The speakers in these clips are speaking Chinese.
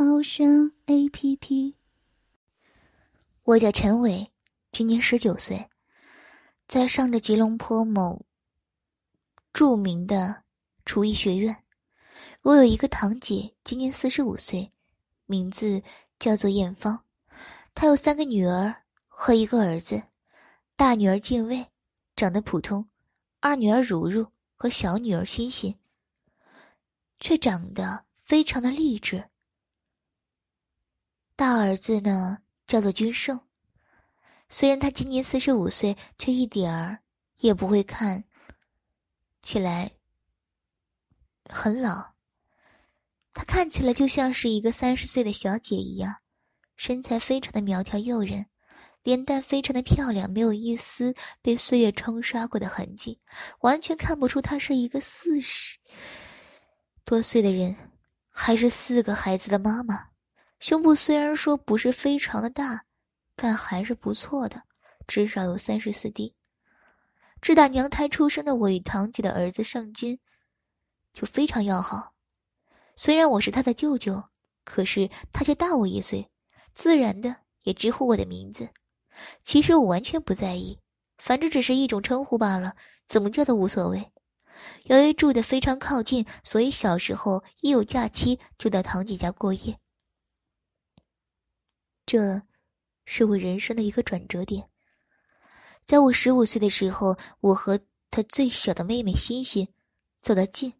猫声 A P P。我叫陈伟，今年十九岁，在上着吉隆坡某著名的厨艺学院。我有一个堂姐，今年四十五岁，名字叫做艳芳。她有三个女儿和一个儿子，大女儿静卫，长得普通；二女儿如如和小女儿欣欣。却长得非常的励志。大儿子呢，叫做君胜，虽然他今年四十五岁，却一点儿也不会看起来很老。他看起来就像是一个三十岁的小姐一样，身材非常的苗条诱人，脸蛋非常的漂亮，没有一丝被岁月冲刷过的痕迹，完全看不出他是一个四十。多岁的人，还是四个孩子的妈妈，胸部虽然说不是非常的大，但还是不错的，至少有三十四 D。自打娘胎出生的我与堂姐的儿子尚君，就非常要好。虽然我是他的舅舅，可是他却大我一岁，自然的也直呼我的名字。其实我完全不在意，反正只是一种称呼罢了，怎么叫都无所谓。由于住的非常靠近，所以小时候一有假期就到堂姐家过夜。这，是我人生的一个转折点。在我十五岁的时候，我和他最小的妹妹欣欣走得近，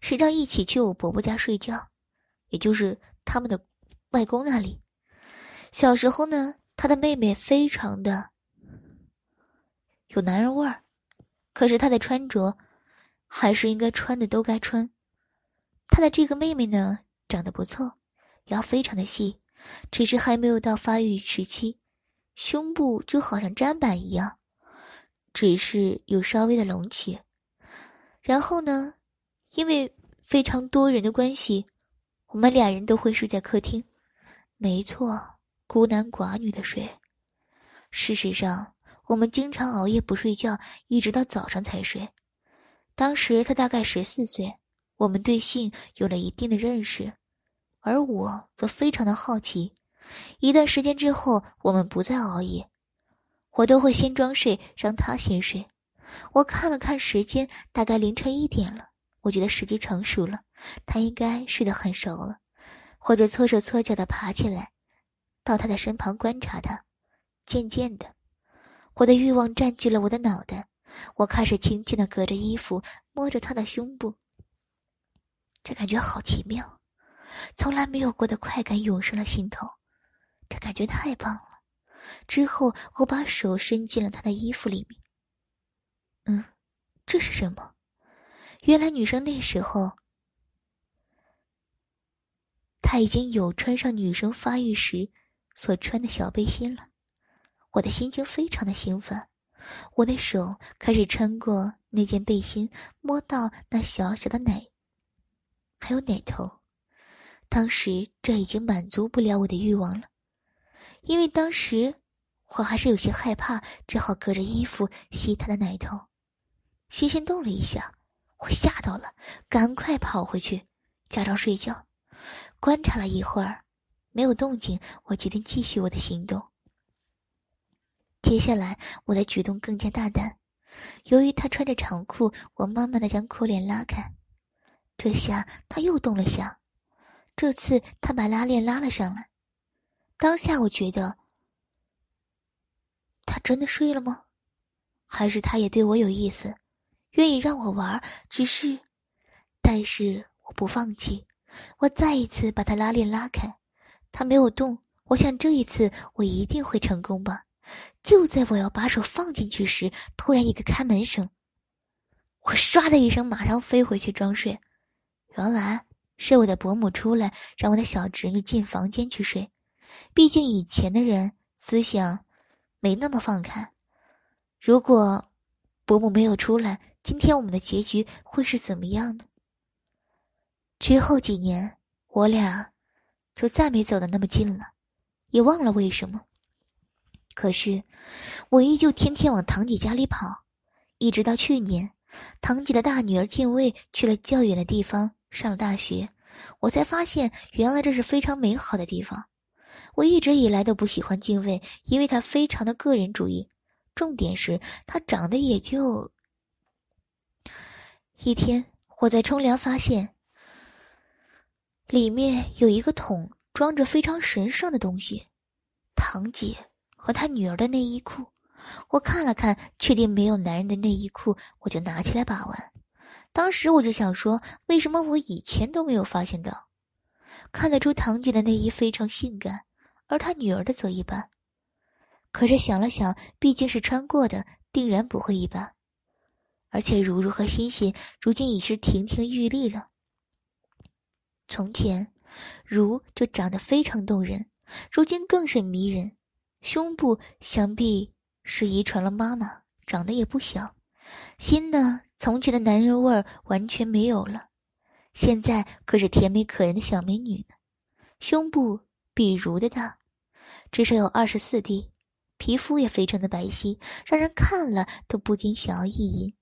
时常一起去我伯伯家睡觉，也就是他们的外公那里。小时候呢，他的妹妹非常的有男人味儿，可是她的穿着。还是应该穿的都该穿。他的这个妹妹呢，长得不错，腰非常的细，只是还没有到发育时期，胸部就好像砧板一样，只是有稍微的隆起。然后呢，因为非常多人的关系，我们俩人都会睡在客厅。没错，孤男寡女的睡。事实上，我们经常熬夜不睡觉，一直到早上才睡。当时他大概十四岁，我们对性有了一定的认识，而我则非常的好奇。一段时间之后，我们不再熬夜，我都会先装睡，让他先睡。我看了看时间，大概凌晨一点了，我觉得时机成熟了，他应该睡得很熟了，或者搓手搓脚的爬起来，到他的身旁观察他。渐渐的，我的欲望占据了我的脑袋。我开始轻轻的隔着衣服摸着他的胸部，这感觉好奇妙，从来没有过的快感涌上了心头，这感觉太棒了。之后我把手伸进了他的衣服里面，嗯，这是什么？原来女生那时候，她已经有穿上女生发育时所穿的小背心了，我的心情非常的兴奋。我的手开始穿过那件背心，摸到那小小的奶，还有奶头。当时这已经满足不了我的欲望了，因为当时我还是有些害怕，只好隔着衣服吸他的奶头。心心动了一下，我吓到了，赶快跑回去，假装睡觉。观察了一会儿，没有动静，我决定继续我的行动。接下来，我的举动更加大胆。由于他穿着长裤，我慢慢的将裤链拉开。这下他又动了下，这次他把拉链拉了上来。当下我觉得，他真的睡了吗？还是他也对我有意思，愿意让我玩？只是，但是我不放弃，我再一次把他拉链拉开，他没有动。我想这一次我一定会成功吧。就在我要把手放进去时，突然一个开门声，我唰的一声马上飞回去装睡，原来是我的伯母出来让我的小侄女进房间去睡，毕竟以前的人思想没那么放开。如果伯母没有出来，今天我们的结局会是怎么样的？之后几年，我俩就再没走的那么近了，也忘了为什么。可是，我依旧天天往堂姐家里跑，一直到去年，堂姐的大女儿进卫去了较远的地方上了大学，我才发现原来这是非常美好的地方。我一直以来都不喜欢敬畏，因为他非常的个人主义。重点是他长得也就……一天，我在冲凉，发现里面有一个桶，装着非常神圣的东西——堂姐和她女儿的内衣裤。我看了看，确定没有男人的内衣裤，我就拿起来把玩。当时我就想说，为什么我以前都没有发现到？看得出堂姐的内衣非常性感，而她女儿的则一般。可是想了想，毕竟是穿过的，定然不会一般。而且如如和欣欣如今已是亭亭玉立了。从前，如就长得非常动人，如今更是迷人。胸部想必是遗传了妈妈，长得也不小。心呢，从前的男人味儿完全没有了，现在可是甜美可人的小美女呢。胸部比如的大，至少有二十四 D。皮肤也非常的白皙，让人看了都不禁想要意淫。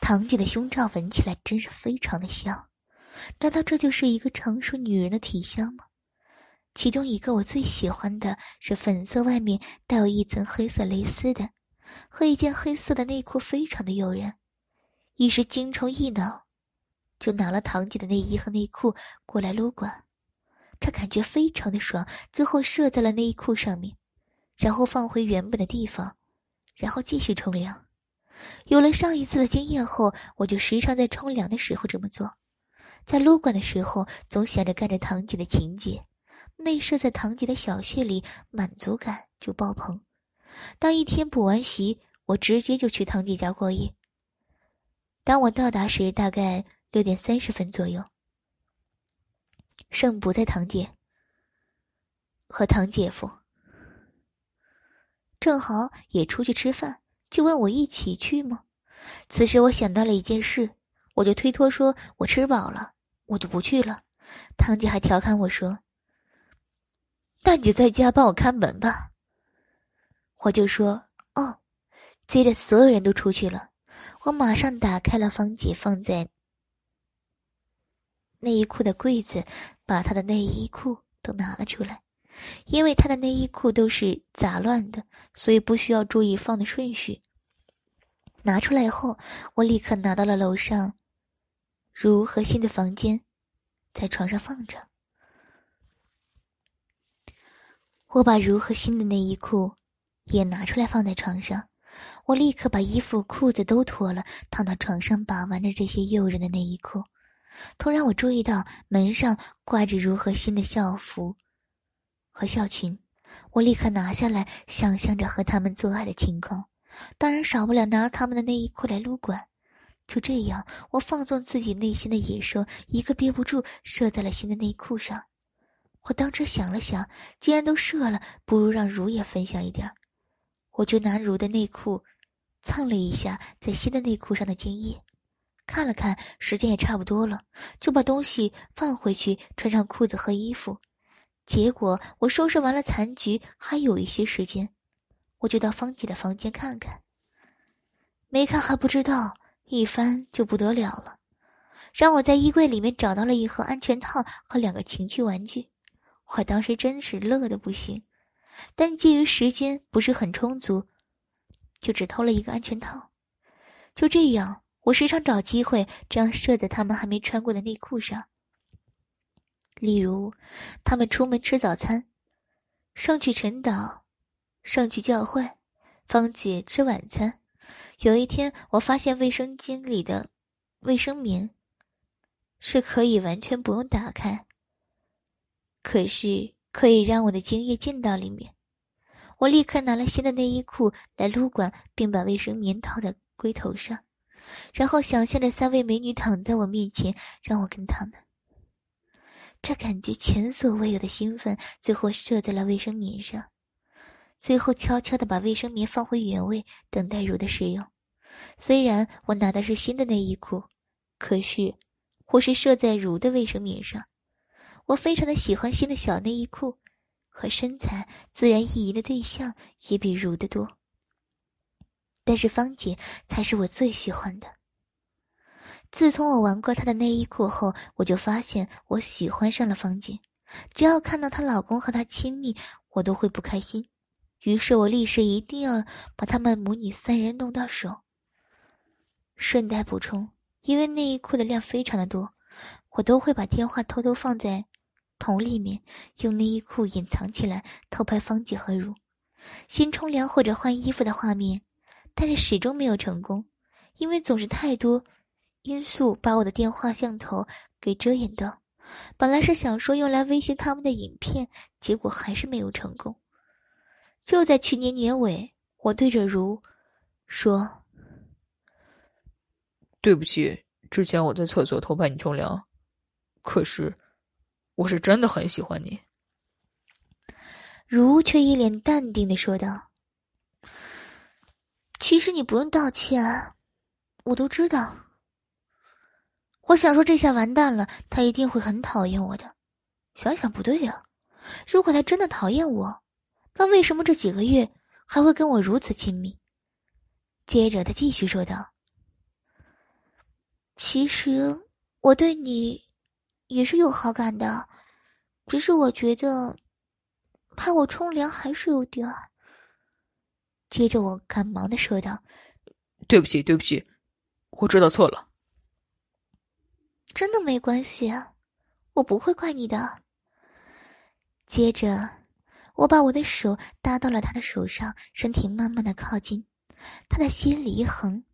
堂姐的胸罩闻起来真是非常的香，难道这就是一个成熟女人的体香吗？其中一个我最喜欢的是粉色，外面带有一层黑色蕾丝的，和一件黑色的内裤，非常的诱人。一时精虫一脑，就拿了堂姐的内衣和内裤过来撸管。他感觉非常的爽，最后射在了内衣裤上面，然后放回原本的地方，然后继续冲凉。有了上一次的经验后，我就时常在冲凉的时候这么做。在撸管的时候，总想着干着堂姐的情节，内射在堂姐的小穴里，满足感就爆棚。当一天补完习，我直接就去堂姐家过夜。当我到达时，大概六点三十分左右。胜不在堂姐和堂姐夫，正好也出去吃饭，就问我一起去吗？此时我想到了一件事，我就推脱说：“我吃饱了，我就不去了。”堂姐还调侃我说：“那你就在家帮我看门吧。”我就说：“哦。”接着所有人都出去了，我马上打开了芳姐放在。内衣裤的柜子，把她的内衣裤都拿了出来，因为她的内衣裤都是杂乱的，所以不需要注意放的顺序。拿出来后，我立刻拿到了楼上如和新的房间，在床上放着。我把如和新的内衣裤也拿出来放在床上，我立刻把衣服裤子都脱了，躺到床上把玩着这些诱人的内衣裤。突然，我注意到门上挂着如何新的校服和校裙，我立刻拿下来，想象着和他们做爱的情况，当然少不了拿他们的内衣裤来撸管。就这样，我放纵自己内心的野兽，一个憋不住射在了新的内裤上。我当时想了想，既然都射了，不如让如也分享一点我就拿如的内裤蹭了一下在新的内裤上的精液。看了看，时间也差不多了，就把东西放回去，穿上裤子和衣服。结果我收拾完了残局，还有一些时间，我就到方姐的房间看看。没看还不知道，一翻就不得了了，让我在衣柜里面找到了一盒安全套和两个情趣玩具。我当时真是乐得不行，但基于时间不是很充足，就只偷了一个安全套。就这样。我时常找机会这样射在他们还没穿过的内裤上。例如，他们出门吃早餐，上去晨祷，上去教会，芳姐吃晚餐。有一天，我发现卫生间里的卫生棉是可以完全不用打开，可是可以让我的精液进到里面。我立刻拿了新的内衣裤来撸管，并把卫生棉套在龟头上。然后想象着三位美女躺在我面前，让我跟他们。这感觉前所未有的兴奋，最后射在了卫生棉上，最后悄悄的把卫生棉放回原位，等待如的使用。虽然我拿的是新的内衣裤，可是我是射在如的卫生棉上。我非常的喜欢新的小内衣裤，和身材自然意淫的对象也比如的多。但是芳姐才是我最喜欢的。自从我玩过她的内衣裤后，我就发现我喜欢上了芳姐。只要看到她老公和她亲密，我都会不开心。于是我立誓一定要把他们母女三人弄到手。顺带补充，因为内衣裤的量非常的多，我都会把电话偷偷放在桶里面，用内衣裤隐藏起来，偷拍芳姐和如先冲凉或者换衣服的画面。但是始终没有成功，因为总是太多因素把我的电话像头给遮掩到。本来是想说用来威胁他们的影片，结果还是没有成功。就在去年年尾，我对着如说：“对不起，之前我在厕所偷拍你冲凉，可是我是真的很喜欢你。”如却一脸淡定的说道。其实你不用道歉，我都知道。我想说，这下完蛋了，他一定会很讨厌我的。想想不对呀，如果他真的讨厌我，那为什么这几个月还会跟我如此亲密？接着他继续说道：“其实我对你也是有好感的，只是我觉得怕我冲凉还是有点儿。”接着我赶忙的说道：“对不起，对不起，我知道错了。真的没关系啊，我不会怪你的。”接着，我把我的手搭到了他的手上，身体慢慢的靠近。他的心里一横，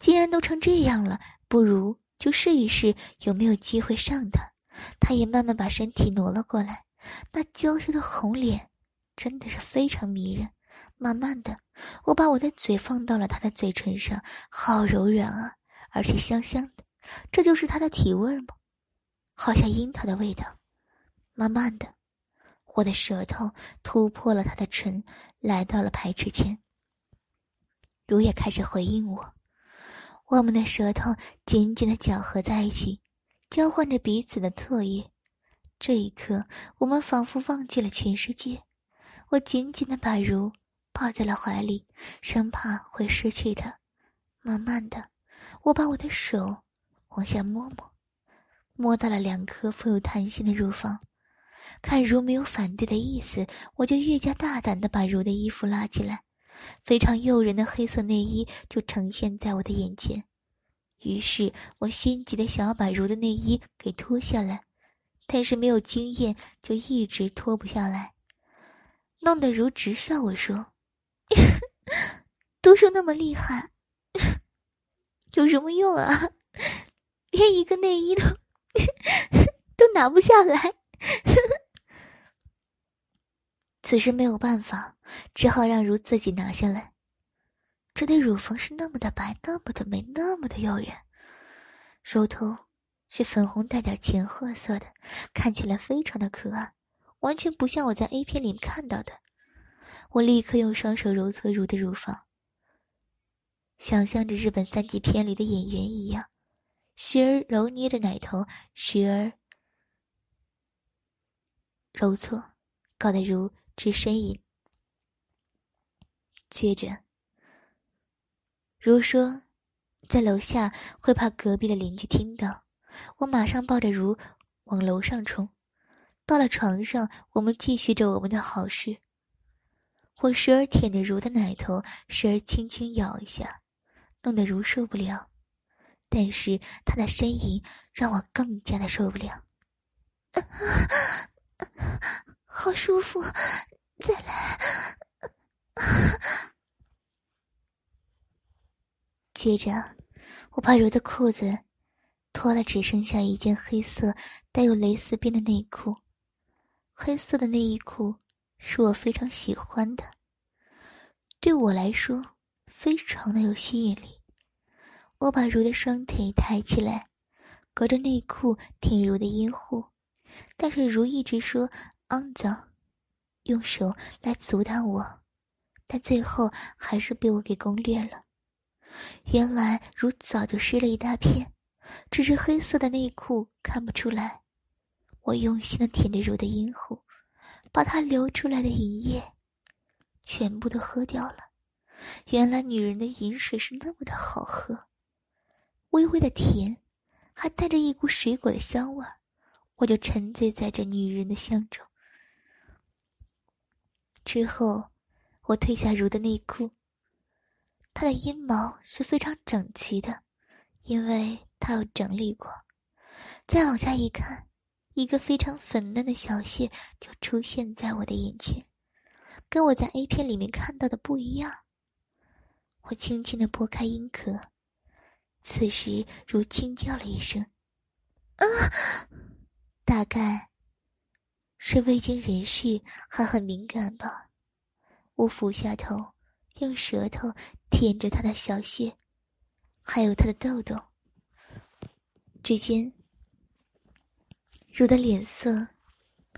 既然都成这样了，不如就试一试有没有机会上他。他也慢慢把身体挪了过来，那娇羞的红脸真的是非常迷人。慢慢的，我把我的嘴放到了他的嘴唇上，好柔软啊，而且香香的，这就是他的体味吗？好像樱桃的味道。慢慢的，我的舌头突破了他的唇，来到了排齿前。如也开始回应我，我们的舌头紧紧的搅合在一起，交换着彼此的唾液。这一刻，我们仿佛忘记了全世界。我紧紧的把如。抱在了怀里，生怕会失去他。慢慢的，我把我的手往下摸摸，摸到了两颗富有弹性的乳房。看如没有反对的意思，我就越加大胆的把如的衣服拉起来，非常诱人的黑色内衣就呈现在我的眼前。于是我心急的想要把如的内衣给脱下来，但是没有经验，就一直脱不下来，弄得如直笑我说。都说那么厉害，有什么用啊？连一个内衣都 都拿不下来。此时没有办法，只好让如自己拿下来。这对乳房是那么的白，那么的美，那么的诱人。乳头是粉红带点浅褐色的，看起来非常的可爱，完全不像我在 A 片里看到的。我立刻用双手揉搓如的乳房，想象着日本三级片里的演员一样，时而揉捏着奶头，时而揉搓，搞得如直呻吟。接着，如说在楼下会怕隔壁的邻居听到，我马上抱着如往楼上冲。到了床上，我们继续着我们的好事。我时而舔着如的奶头，时而轻轻咬一下，弄得如受不了。但是他的呻吟让我更加的受不了。好舒服，再来。接着，我把如的裤子脱了，只剩下一件黑色带有蕾丝边的内裤。黑色的内衣裤。是我非常喜欢的，对我来说非常的有吸引力。我把如的双腿抬起来，隔着内裤挺如的阴户，但是如一直说肮脏，用手来阻挡我，但最后还是被我给攻略了。原来如早就湿了一大片，只是黑色的内裤看不出来。我用心的舔着如的阴户，把它流出来的银液全部都喝掉了。原来女人的饮水是那么的好喝，微微的甜，还带着一股水果的香味我就沉醉在这女人的香中。之后，我褪下如的内裤。他的阴毛是非常整齐的，因为他有整理过。再往下一看，一个非常粉嫩的小穴就出现在我的眼前，跟我在 A 片里面看到的不一样。我轻轻的拨开阴壳，此时如惊叫了一声：“啊！”大概是未经人事，还很敏感吧。我俯下头，用舌头舔着他的小穴，还有他的痘痘。只见如的脸色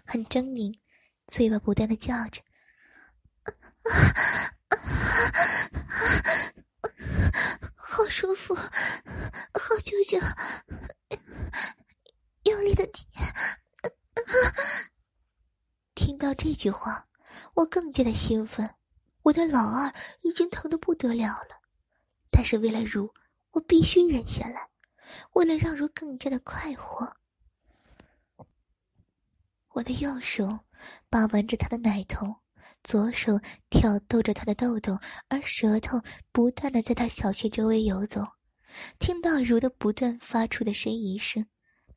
很狰狞，嘴巴不断的叫着。好舒服，好舅舅，用力的舔。听到这句话，我更加的兴奋。我的老二已经疼得不得了了，但是为了如，我必须忍下来。为了让如更加的快活，我的右手把玩着他的奶头。左手挑逗着他的痘痘，而舌头不断的在他小穴周围游走。听到如的不断发出的呻吟声，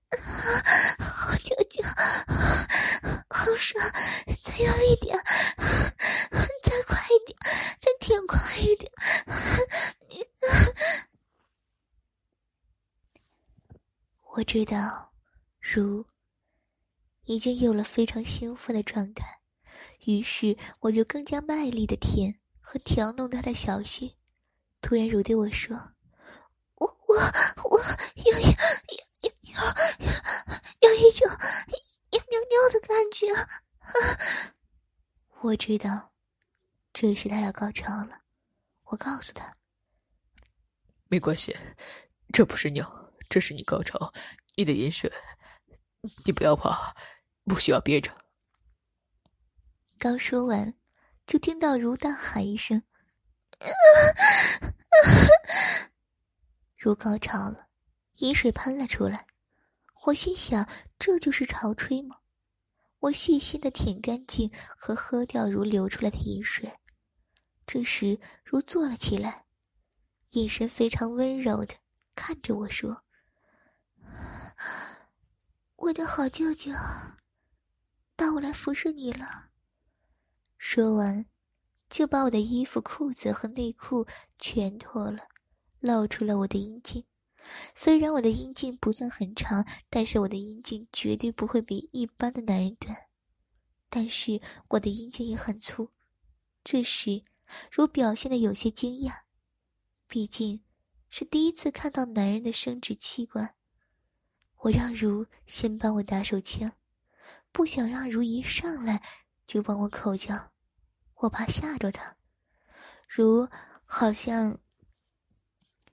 好舅舅，好爽，再用力点，再快一点，再舔快一点。我知道，如已经有了非常兴奋的状态。于是我就更加卖力的舔和调弄他的小穴。突然，如对我说：“我我我有有有有有一种要尿尿的感觉。”我知道，这是他要高潮了。我告诉他：“没关系，这不是尿，这是你高潮，你的饮水。你不要怕，不需要憋着。”刚说完，就听到如大喊一声：“ 如高潮了，饮水喷了出来。”我心想：“这就是潮吹吗？”我细心的舔干净和喝掉如流出来的饮水。这时，如坐了起来，眼神非常温柔的看着我说：“我的好舅舅，到我来服侍你了。”说完，就把我的衣服、裤子和内裤全脱了，露出了我的阴茎。虽然我的阴茎不算很长，但是我的阴茎绝对不会比一般的男人短。但是我的阴茎也很粗。这时，如表现的有些惊讶，毕竟是第一次看到男人的生殖器官。我让如先帮我打手枪，不想让如一上来。就帮我口交，我怕吓着他。如好像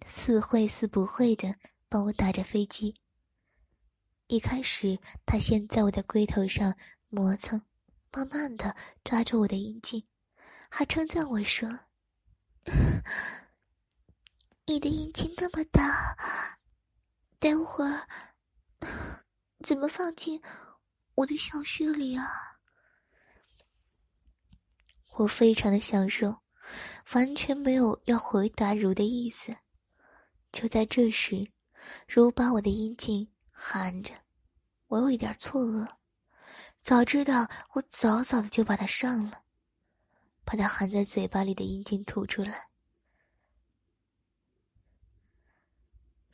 似会似不会的帮我打着飞机。一开始，他先在我的龟头上磨蹭，慢慢的抓住我的阴茎，还称赞我说：“ 你的阴茎那么大，待会儿怎么放进我的小穴里啊？”我非常的享受，完全没有要回答如的意思。就在这时，如把我的阴茎含着，我有一点错愕。早知道，我早早的就把它上了，把它含在嘴巴里的阴茎吐出来，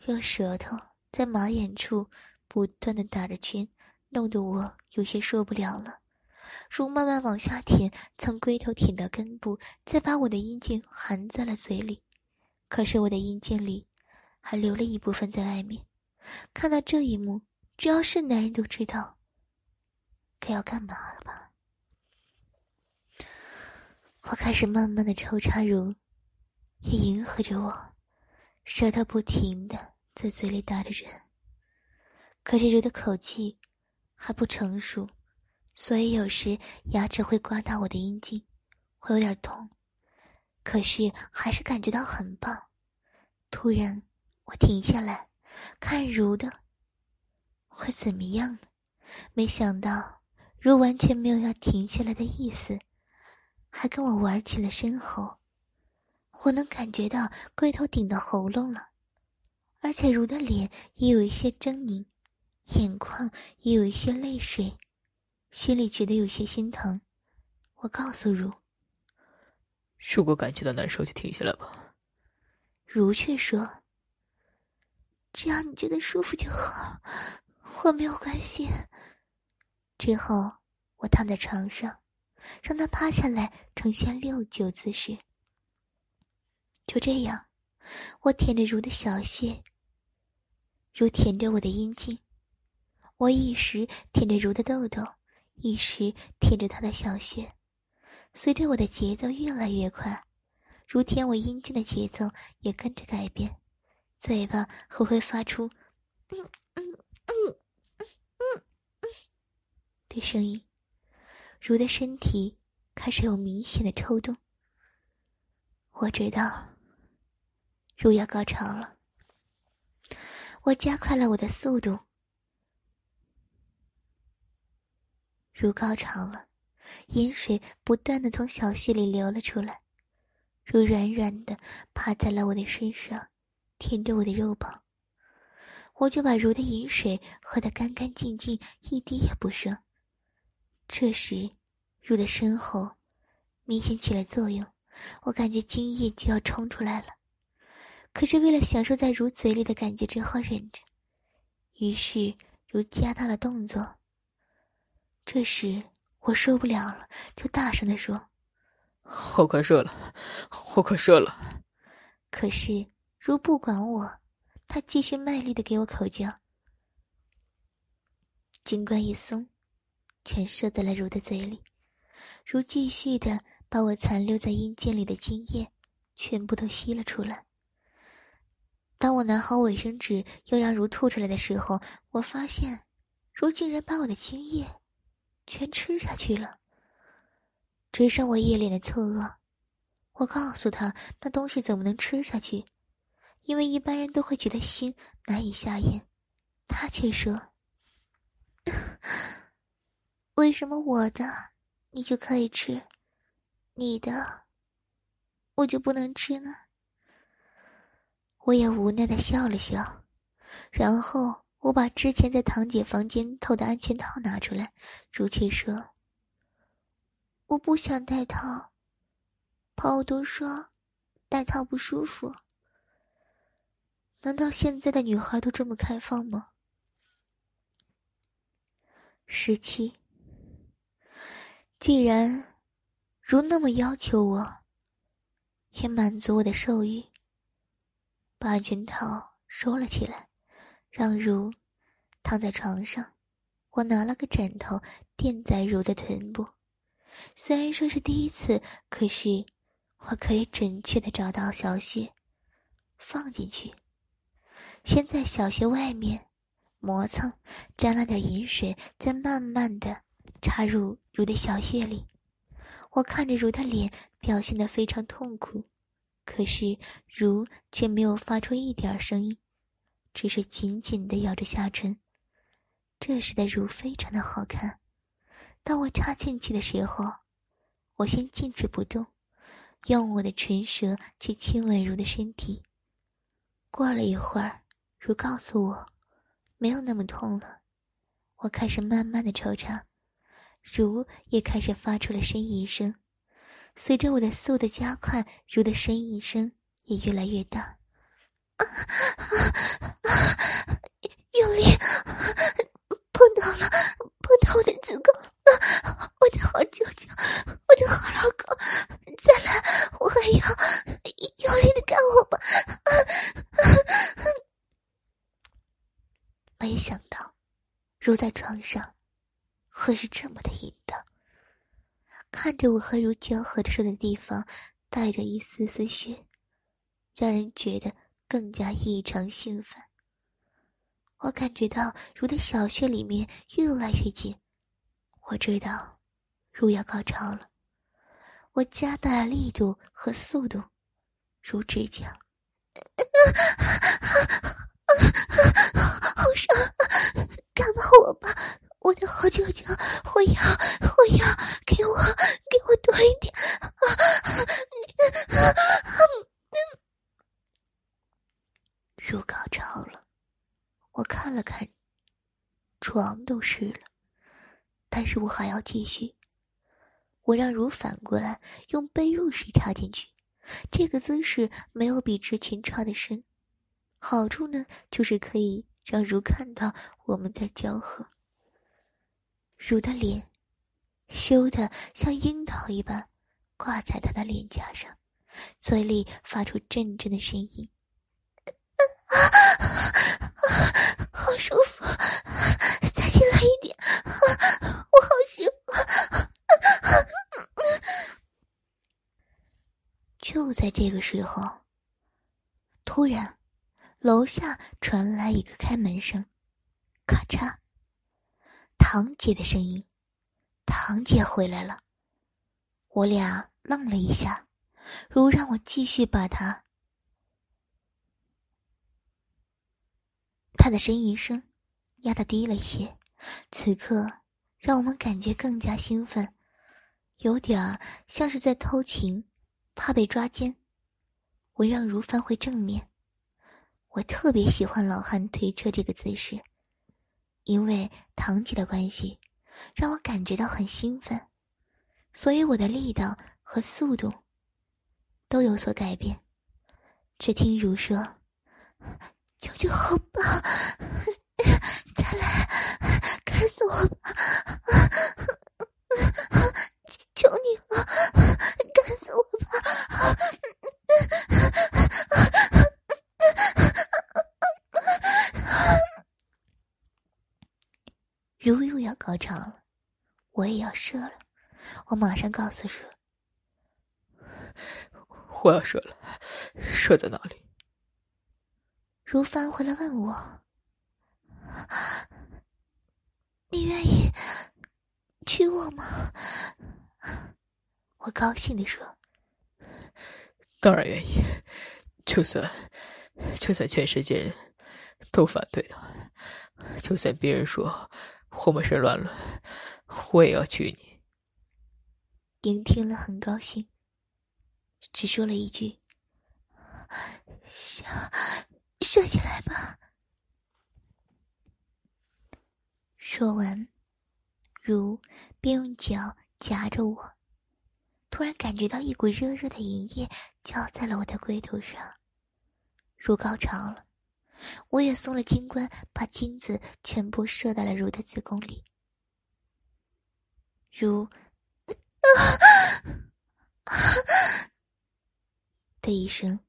用舌头在马眼处不断的打着圈，弄得我有些受不了了。如慢慢往下舔，从龟头舔到根部，再把我的阴茎含在了嘴里。可是我的阴茎里还留了一部分在外面。看到这一幕，只要是男人都知道该要干嘛了吧？我开始慢慢的抽插如，也迎合着我，舌头不停的在嘴里打着人。可是如的口气还不成熟，所以有时牙齿会刮到我的阴茎，会有点痛。可是还是感觉到很棒。突然，我停下来，看如的会怎么样呢？没想到如完全没有要停下来的意思，还跟我玩起了身后。我能感觉到龟头顶到喉咙了，而且如的脸也有一些狰狞，眼眶也有一些泪水，心里觉得有些心疼。我告诉如。如果感觉到难受，就停下来吧。如却说：“只要你觉得舒服就好，我没有关系。”之后，我躺在床上，让他趴下来，呈现六九姿势。就这样，我舔着如的小穴，如舔着我的阴茎，我一时舔着如的豆豆，一时舔着他的小穴。随着我的节奏越来越快，如舔我阴茎的节奏也跟着改变，嘴巴还会发出“嗯嗯嗯嗯”的声音。如的身体开始有明显的抽动。我知道，如要高潮了。我加快了我的速度。如高潮了。饮水不断的从小穴里流了出来，如软软的趴在了我的身上，舔着我的肉棒。我就把如的饮水喝得干干净净，一滴也不剩。这时，如的身后明显起了作用，我感觉精液就要冲出来了。可是为了享受在如嘴里的感觉，只好忍着。于是，如加大了动作。这时。我受不了了，就大声的说：“我快射了，我快射了。”可是如不管我，他继续卖力的给我口交。金冠一松，全射在了如的嘴里。如继续的把我残留在阴茎里的精液全部都吸了出来。当我拿好卫生纸要让如吐出来的时候，我发现如竟然把我的精液。全吃下去了，只剩我一脸的错愕。我告诉他，那东西怎么能吃下去？因为一般人都会觉得腥，难以下咽。他却说：“ 为什么我的你就可以吃，你的我就不能吃呢？”我也无奈的笑了笑，然后。我把之前在堂姐房间偷的安全套拿出来，如琪说：“我不想戴套，朋友都说戴套不舒服。难道现在的女孩都这么开放吗？”十七，既然如那么要求我，也满足我的兽欲，把安全套收了起来。让如躺在床上，我拿了个枕头垫在如的臀部。虽然说是第一次，可是我可以准确的找到小穴，放进去。先在小穴外面磨蹭，沾了点饮水，再慢慢的插入如的小穴里。我看着如的脸，表现的非常痛苦，可是如却没有发出一点声音。只是紧紧的咬着下唇，这时的乳非常的好看。当我插进去的时候，我先静止不动，用我的唇舌去亲吻如的身体。过了一会儿，如告诉我，没有那么痛了。我开始慢慢的抽插，如也开始发出了呻吟声。随着我的速度加快，如的呻吟声也越来越大。啊啊啊用力碰到了，碰到我的子宫了！我的好舅舅，我的好老公，再来，我还要用力的干我吧！啊啊啊没想到，如在床上，会是这么的淫荡。看着我和如交合着睡的地方，带着一丝丝血，让人觉得更加异常兴奋。我感觉到如的小穴里面越来越紧，我知道如要高潮了，我加大了力度和速度，如直讲，好爽，干嘛我吧。我的好舅舅，我要，我要，给我，给我多一点！入高潮了，我看了看，床都湿了，但是我还要继续。我让如反过来用被褥式插进去，这个姿势没有比之前插的深，好处呢就是可以让如看到我们在交合。如的脸，羞得像樱桃一般，挂在他的脸颊上，嘴里发出阵阵的声音，好舒服，再进来一点，我好喜欢。就在这个时候，突然，楼下传来一个开门声，咔嚓。堂姐的声音，堂姐回来了。我俩愣了一下，如让我继续把她。她的呻吟声压得低了一些，此刻让我们感觉更加兴奋，有点儿像是在偷情，怕被抓奸。我让如翻回正面，我特别喜欢老汉推车这个姿势。因为堂姐的关系，让我感觉到很兴奋，所以我的力道和速度都有所改变。只听如说：“舅舅好棒，再来，干死我吧！求你了，干死我吧！”如又要高潮了，我也要射了。我马上告诉说：“我要射了，射在哪里？”如翻回来问我：“你愿意娶我吗？”我高兴的说：“当然愿意，就算就算全世界人都反对的，就算别人说……”我们是乱伦，我也要娶你。莹听了很高兴，只说了一句：“射，射起来吧。”说完，如便用脚夹着我，突然感觉到一股热热的银液浇在了我的龟头上，如高潮了。我也松了金冠，把精子全部射到了如的子宫里。如，的一声，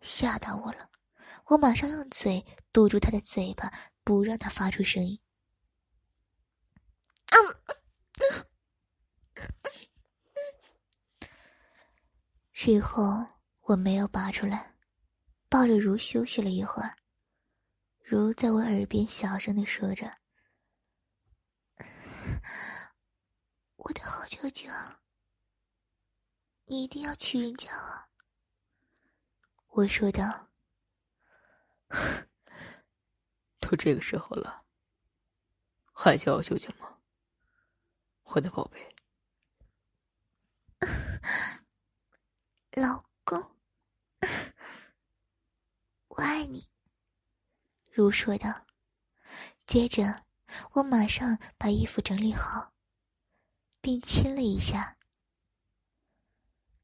吓到我了。我马上用嘴堵住他的嘴巴，不让他发出声音。最后我没有拔出来，抱着如休息了一会儿。如在我耳边小声的说着：“我的好舅舅，你一定要娶人家啊！”我说道：“都这个时候了，还叫我舅舅吗？我的宝贝，老公，我爱你。”如说道，接着我马上把衣服整理好，并亲了一下，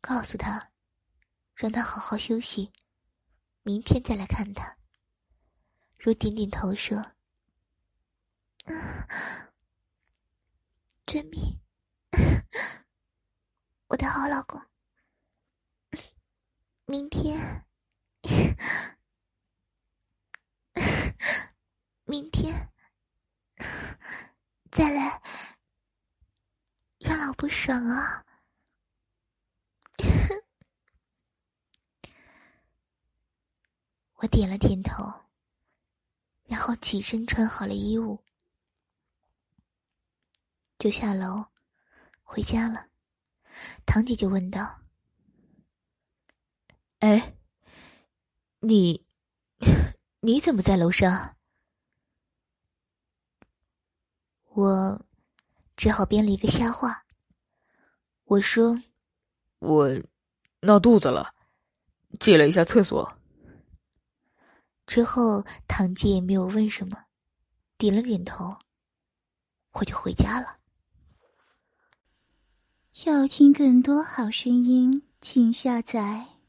告诉他，让他好好休息，明天再来看他。如点点头说：“ 遵命，我的好老公，明天。”明天再来，让老不爽啊！我点了点头，然后起身穿好了衣物，就下楼回家了。堂姐就问道：“哎，你 你怎么在楼上？”我只好编了一个瞎话。我说：“我闹肚子了，借了一下厕所。”之后，堂姐也没有问什么，点了点头，我就回家了。要听更多好声音，请下载